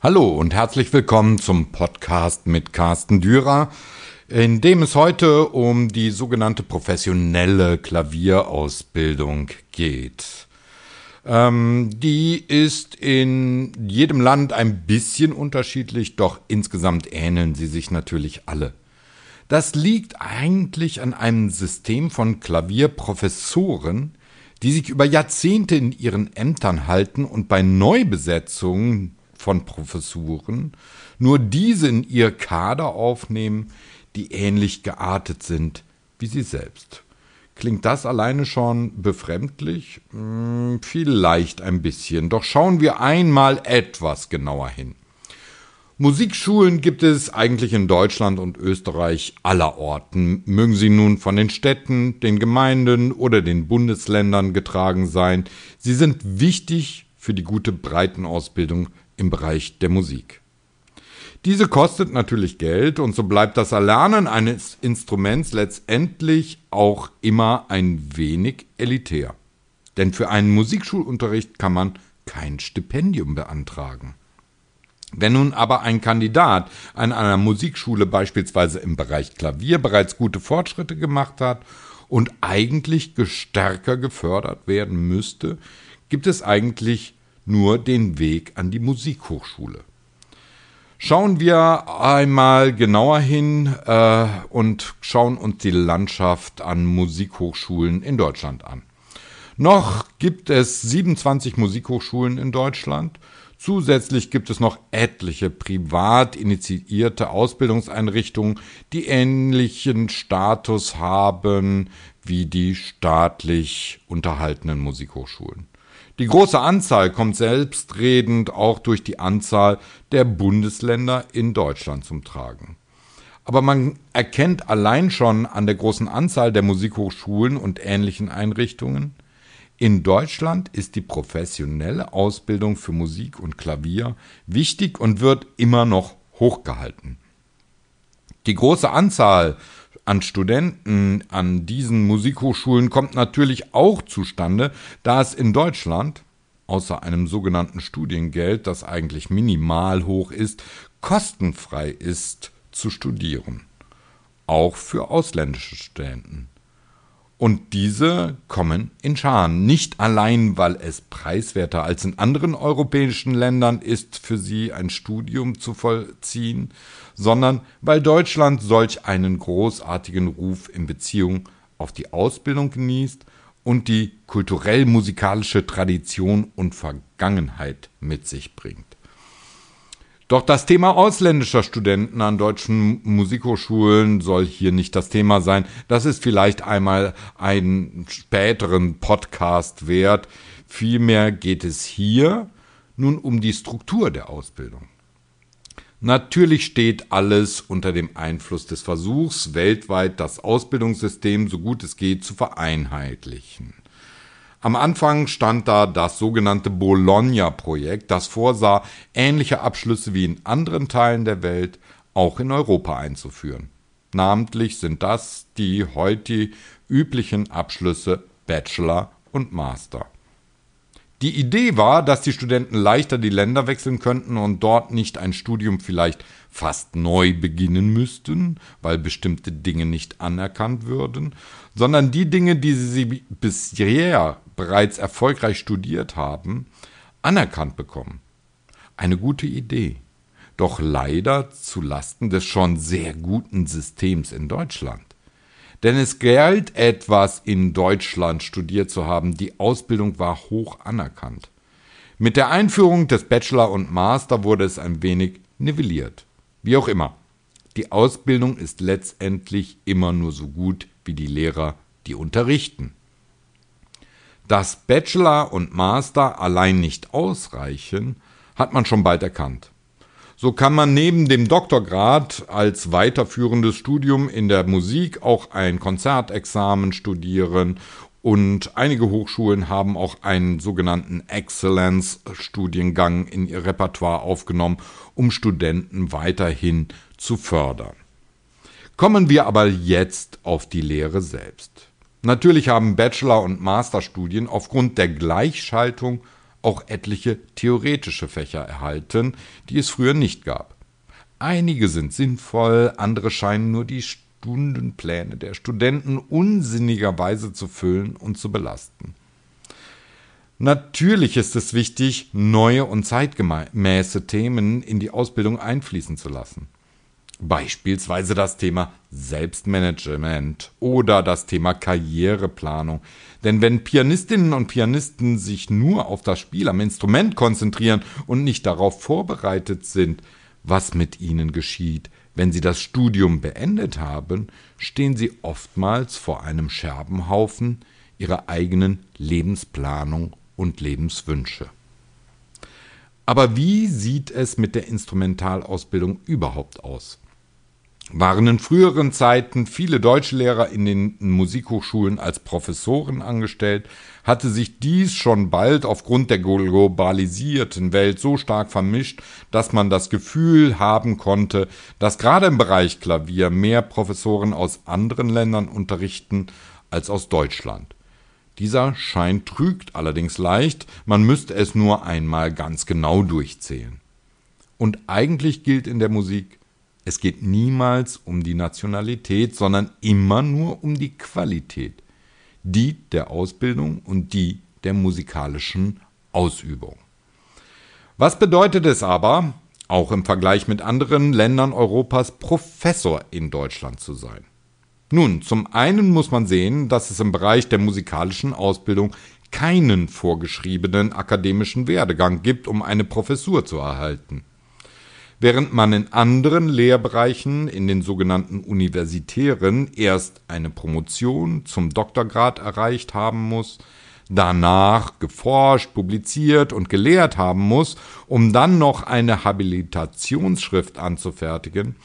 Hallo und herzlich willkommen zum Podcast mit Carsten Dürer, in dem es heute um die sogenannte professionelle Klavierausbildung geht. Ähm, die ist in jedem Land ein bisschen unterschiedlich, doch insgesamt ähneln sie sich natürlich alle. Das liegt eigentlich an einem System von Klavierprofessoren, die sich über Jahrzehnte in ihren Ämtern halten und bei Neubesetzungen von Professuren nur diese in ihr Kader aufnehmen, die ähnlich geartet sind wie sie selbst. Klingt das alleine schon befremdlich? Hm, vielleicht ein bisschen, doch schauen wir einmal etwas genauer hin. Musikschulen gibt es eigentlich in Deutschland und Österreich aller Orten, mögen sie nun von den Städten, den Gemeinden oder den Bundesländern getragen sein. Sie sind wichtig für die gute Breitenausbildung im Bereich der Musik. Diese kostet natürlich Geld und so bleibt das Erlernen eines Instruments letztendlich auch immer ein wenig elitär. Denn für einen Musikschulunterricht kann man kein Stipendium beantragen. Wenn nun aber ein Kandidat an einer Musikschule beispielsweise im Bereich Klavier bereits gute Fortschritte gemacht hat und eigentlich stärker gefördert werden müsste, gibt es eigentlich nur den Weg an die Musikhochschule. Schauen wir einmal genauer hin äh, und schauen uns die Landschaft an Musikhochschulen in Deutschland an. Noch gibt es 27 Musikhochschulen in Deutschland Zusätzlich gibt es noch etliche privat initiierte Ausbildungseinrichtungen, die ähnlichen Status haben wie die staatlich unterhaltenen Musikhochschulen. Die große Anzahl kommt selbstredend auch durch die Anzahl der Bundesländer in Deutschland zum Tragen. Aber man erkennt allein schon an der großen Anzahl der Musikhochschulen und ähnlichen Einrichtungen, in Deutschland ist die professionelle Ausbildung für Musik und Klavier wichtig und wird immer noch hochgehalten. Die große Anzahl an Studenten an diesen Musikhochschulen kommt natürlich auch zustande, da es in Deutschland, außer einem sogenannten Studiengeld, das eigentlich minimal hoch ist, kostenfrei ist zu studieren. Auch für ausländische Studenten. Und diese kommen in Scharen. Nicht allein, weil es preiswerter als in anderen europäischen Ländern ist, für sie ein Studium zu vollziehen, sondern weil Deutschland solch einen großartigen Ruf in Beziehung auf die Ausbildung genießt und die kulturell-musikalische Tradition und Vergangenheit mit sich bringt. Doch das Thema ausländischer Studenten an deutschen Musikhochschulen soll hier nicht das Thema sein. Das ist vielleicht einmal einen späteren Podcast wert. Vielmehr geht es hier nun um die Struktur der Ausbildung. Natürlich steht alles unter dem Einfluss des Versuchs, weltweit das Ausbildungssystem so gut es geht zu vereinheitlichen. Am Anfang stand da das sogenannte Bologna-Projekt, das vorsah, ähnliche Abschlüsse wie in anderen Teilen der Welt auch in Europa einzuführen. Namentlich sind das die heute üblichen Abschlüsse Bachelor und Master. Die Idee war, dass die Studenten leichter die Länder wechseln könnten und dort nicht ein Studium vielleicht fast neu beginnen müssten, weil bestimmte Dinge nicht anerkannt würden, sondern die Dinge, die sie bisher bereits erfolgreich studiert haben, anerkannt bekommen. Eine gute Idee, doch leider zu Lasten des schon sehr guten Systems in Deutschland. Denn es galt etwas in Deutschland studiert zu haben, die Ausbildung war hoch anerkannt. Mit der Einführung des Bachelor und Master wurde es ein wenig nivelliert. Wie auch immer, die Ausbildung ist letztendlich immer nur so gut wie die Lehrer, die unterrichten. Dass Bachelor und Master allein nicht ausreichen, hat man schon bald erkannt. So kann man neben dem Doktorgrad als weiterführendes Studium in der Musik auch ein Konzertexamen studieren und einige Hochschulen haben auch einen sogenannten Excellence-Studiengang in ihr Repertoire aufgenommen, um Studenten weiterhin zu fördern. Kommen wir aber jetzt auf die Lehre selbst. Natürlich haben Bachelor- und Masterstudien aufgrund der Gleichschaltung auch etliche theoretische Fächer erhalten, die es früher nicht gab. Einige sind sinnvoll, andere scheinen nur die Stundenpläne der Studenten unsinnigerweise zu füllen und zu belasten. Natürlich ist es wichtig, neue und zeitgemäße Themen in die Ausbildung einfließen zu lassen. Beispielsweise das Thema Selbstmanagement oder das Thema Karriereplanung. Denn wenn Pianistinnen und Pianisten sich nur auf das Spiel am Instrument konzentrieren und nicht darauf vorbereitet sind, was mit ihnen geschieht, wenn sie das Studium beendet haben, stehen sie oftmals vor einem Scherbenhaufen ihrer eigenen Lebensplanung und Lebenswünsche. Aber wie sieht es mit der Instrumentalausbildung überhaupt aus? Waren in früheren Zeiten viele Deutschlehrer in den Musikhochschulen als Professoren angestellt, hatte sich dies schon bald aufgrund der globalisierten Welt so stark vermischt, dass man das Gefühl haben konnte, dass gerade im Bereich Klavier mehr Professoren aus anderen Ländern unterrichten als aus Deutschland. Dieser Schein trügt allerdings leicht, man müsste es nur einmal ganz genau durchzählen. Und eigentlich gilt in der Musik, es geht niemals um die Nationalität, sondern immer nur um die Qualität, die der Ausbildung und die der musikalischen Ausübung. Was bedeutet es aber, auch im Vergleich mit anderen Ländern Europas, Professor in Deutschland zu sein? Nun, zum einen muss man sehen, dass es im Bereich der musikalischen Ausbildung keinen vorgeschriebenen akademischen Werdegang gibt, um eine Professur zu erhalten während man in anderen Lehrbereichen, in den sogenannten universitären, erst eine Promotion zum Doktorgrad erreicht haben muss, danach geforscht, publiziert und gelehrt haben muss, um dann noch eine Habilitationsschrift anzufertigen,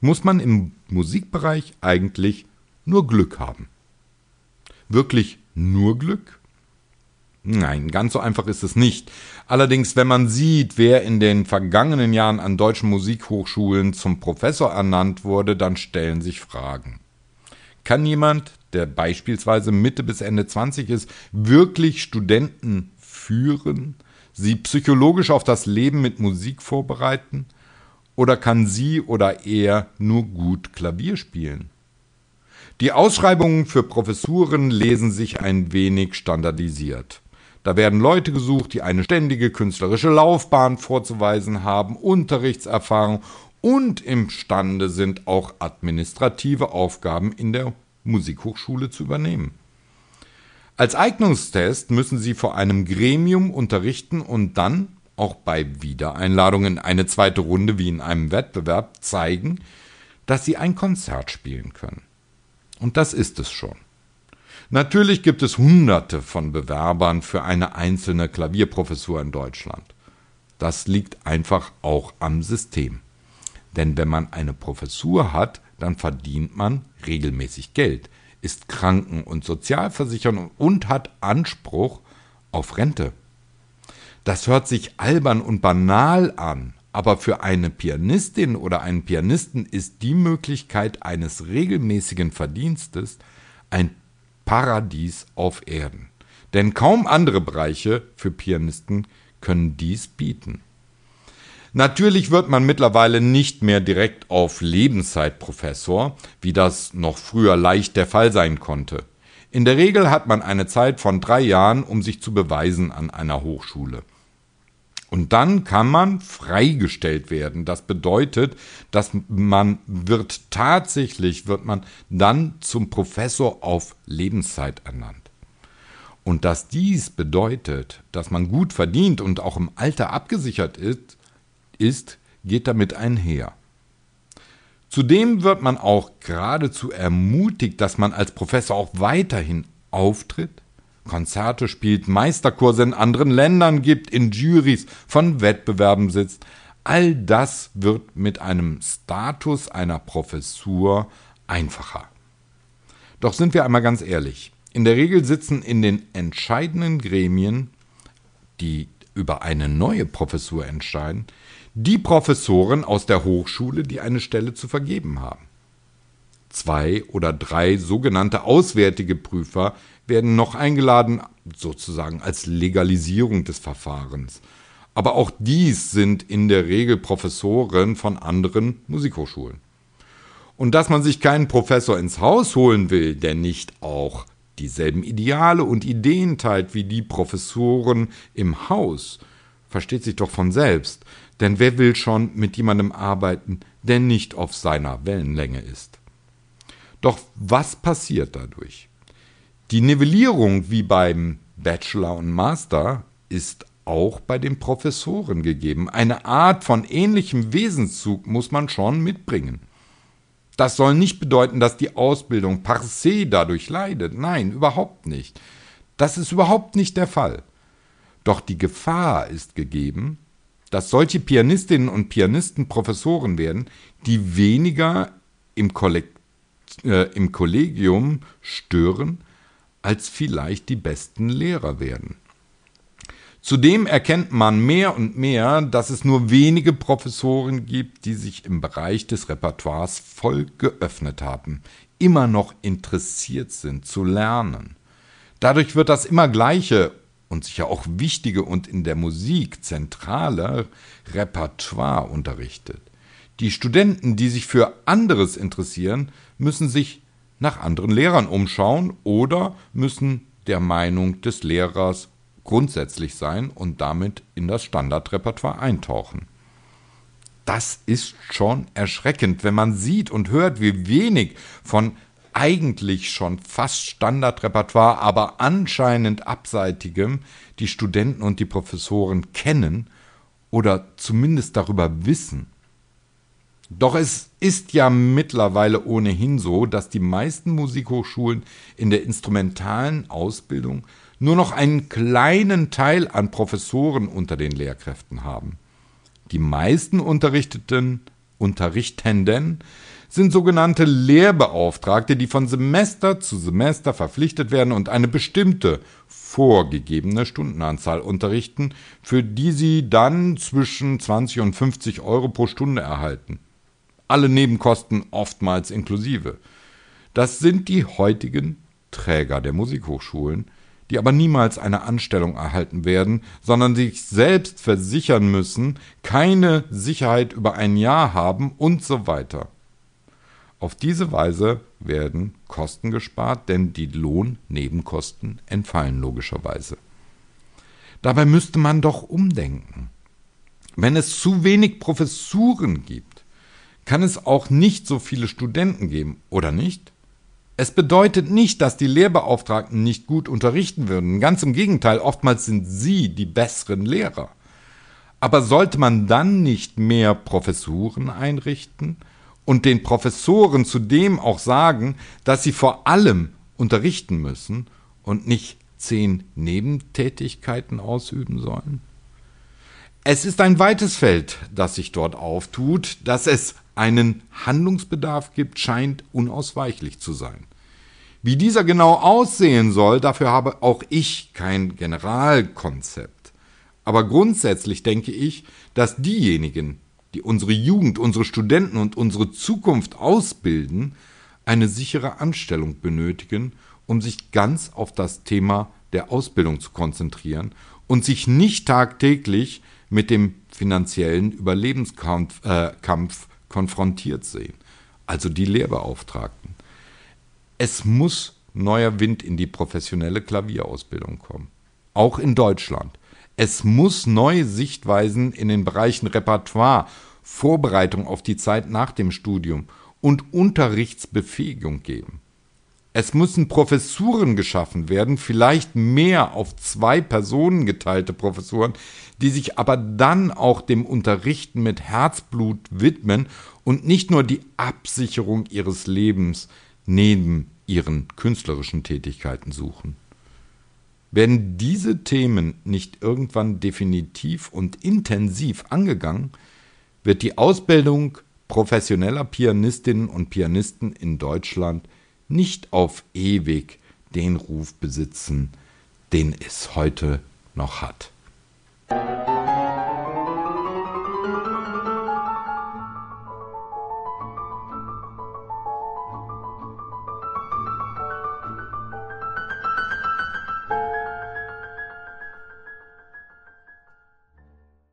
muss man im Musikbereich eigentlich nur Glück haben. Wirklich nur Glück? Nein, ganz so einfach ist es nicht. Allerdings, wenn man sieht, wer in den vergangenen Jahren an deutschen Musikhochschulen zum Professor ernannt wurde, dann stellen sich Fragen. Kann jemand, der beispielsweise Mitte bis Ende 20 ist, wirklich Studenten führen, sie psychologisch auf das Leben mit Musik vorbereiten? Oder kann sie oder er nur gut Klavier spielen? Die Ausschreibungen für Professuren lesen sich ein wenig standardisiert. Da werden Leute gesucht, die eine ständige künstlerische Laufbahn vorzuweisen haben, Unterrichtserfahrung und imstande sind, auch administrative Aufgaben in der Musikhochschule zu übernehmen. Als Eignungstest müssen sie vor einem Gremium unterrichten und dann, auch bei Wiedereinladung in eine zweite Runde wie in einem Wettbewerb, zeigen, dass sie ein Konzert spielen können. Und das ist es schon. Natürlich gibt es Hunderte von Bewerbern für eine einzelne Klavierprofessur in Deutschland. Das liegt einfach auch am System. Denn wenn man eine Professur hat, dann verdient man regelmäßig Geld, ist kranken- und sozialversichert und hat Anspruch auf Rente. Das hört sich albern und banal an, aber für eine Pianistin oder einen Pianisten ist die Möglichkeit eines regelmäßigen Verdienstes ein Paradies auf Erden. Denn kaum andere Bereiche für Pianisten können dies bieten. Natürlich wird man mittlerweile nicht mehr direkt auf Lebenszeitprofessor, wie das noch früher leicht der Fall sein konnte. In der Regel hat man eine Zeit von drei Jahren, um sich zu beweisen an einer Hochschule. Und dann kann man freigestellt werden. Das bedeutet, dass man wird tatsächlich, wird man dann zum Professor auf Lebenszeit ernannt. Und dass dies bedeutet, dass man gut verdient und auch im Alter abgesichert ist, ist geht damit einher. Zudem wird man auch geradezu ermutigt, dass man als Professor auch weiterhin auftritt, Konzerte spielt, Meisterkurse in anderen Ländern gibt, in Juries von Wettbewerben sitzt. All das wird mit einem Status einer Professur einfacher. Doch sind wir einmal ganz ehrlich. In der Regel sitzen in den entscheidenden Gremien, die über eine neue Professur entscheiden, die Professoren aus der Hochschule, die eine Stelle zu vergeben haben. Zwei oder drei sogenannte auswärtige Prüfer werden noch eingeladen, sozusagen als Legalisierung des Verfahrens. Aber auch dies sind in der Regel Professoren von anderen Musikhochschulen. Und dass man sich keinen Professor ins Haus holen will, der nicht auch dieselben Ideale und Ideen teilt wie die Professoren im Haus, versteht sich doch von selbst. Denn wer will schon mit jemandem arbeiten, der nicht auf seiner Wellenlänge ist? Doch was passiert dadurch? Die Nivellierung wie beim Bachelor und Master ist auch bei den Professoren gegeben. Eine Art von ähnlichem Wesenszug muss man schon mitbringen. Das soll nicht bedeuten, dass die Ausbildung par se dadurch leidet. Nein, überhaupt nicht. Das ist überhaupt nicht der Fall. Doch die Gefahr ist gegeben, dass solche Pianistinnen und Pianisten Professoren werden, die weniger im, Kollekt, äh, im Kollegium stören, als vielleicht die besten Lehrer werden. Zudem erkennt man mehr und mehr, dass es nur wenige Professoren gibt, die sich im Bereich des Repertoires voll geöffnet haben, immer noch interessiert sind zu lernen. Dadurch wird das immer gleiche und sicher auch wichtige und in der Musik zentrale Repertoire unterrichtet. Die Studenten, die sich für anderes interessieren, müssen sich nach anderen Lehrern umschauen oder müssen der Meinung des Lehrers grundsätzlich sein und damit in das Standardrepertoire eintauchen. Das ist schon erschreckend, wenn man sieht und hört, wie wenig von eigentlich schon fast Standardrepertoire, aber anscheinend abseitigem die Studenten und die Professoren kennen oder zumindest darüber wissen. Doch es ist ja mittlerweile ohnehin so, dass die meisten Musikhochschulen in der instrumentalen Ausbildung nur noch einen kleinen Teil an Professoren unter den Lehrkräften haben. Die meisten Unterrichteten, Unterrichtenden sind sogenannte Lehrbeauftragte, die von Semester zu Semester verpflichtet werden und eine bestimmte vorgegebene Stundenanzahl unterrichten, für die sie dann zwischen 20 und 50 Euro pro Stunde erhalten alle Nebenkosten oftmals inklusive. Das sind die heutigen Träger der Musikhochschulen, die aber niemals eine Anstellung erhalten werden, sondern sich selbst versichern müssen, keine Sicherheit über ein Jahr haben und so weiter. Auf diese Weise werden Kosten gespart, denn die Lohnnebenkosten entfallen logischerweise. Dabei müsste man doch umdenken. Wenn es zu wenig Professuren gibt, kann es auch nicht so viele Studenten geben, oder nicht? Es bedeutet nicht, dass die Lehrbeauftragten nicht gut unterrichten würden. Ganz im Gegenteil, oftmals sind sie die besseren Lehrer. Aber sollte man dann nicht mehr Professuren einrichten und den Professoren zudem auch sagen, dass sie vor allem unterrichten müssen und nicht zehn Nebentätigkeiten ausüben sollen? Es ist ein weites Feld, das sich dort auftut, das es einen Handlungsbedarf gibt, scheint unausweichlich zu sein. Wie dieser genau aussehen soll, dafür habe auch ich kein Generalkonzept. Aber grundsätzlich denke ich, dass diejenigen, die unsere Jugend, unsere Studenten und unsere Zukunft ausbilden, eine sichere Anstellung benötigen, um sich ganz auf das Thema der Ausbildung zu konzentrieren und sich nicht tagtäglich mit dem finanziellen Überlebenskampf äh, konfrontiert sehen, also die Lehrbeauftragten. Es muss neuer Wind in die professionelle Klavierausbildung kommen, auch in Deutschland. Es muss neue Sichtweisen in den Bereichen Repertoire, Vorbereitung auf die Zeit nach dem Studium und Unterrichtsbefähigung geben. Es müssen Professuren geschaffen werden, vielleicht mehr auf zwei Personen geteilte Professuren, die sich aber dann auch dem Unterrichten mit Herzblut widmen und nicht nur die Absicherung ihres Lebens neben ihren künstlerischen Tätigkeiten suchen. Werden diese Themen nicht irgendwann definitiv und intensiv angegangen, wird die Ausbildung professioneller Pianistinnen und Pianisten in Deutschland nicht auf ewig den Ruf besitzen, den es heute noch hat.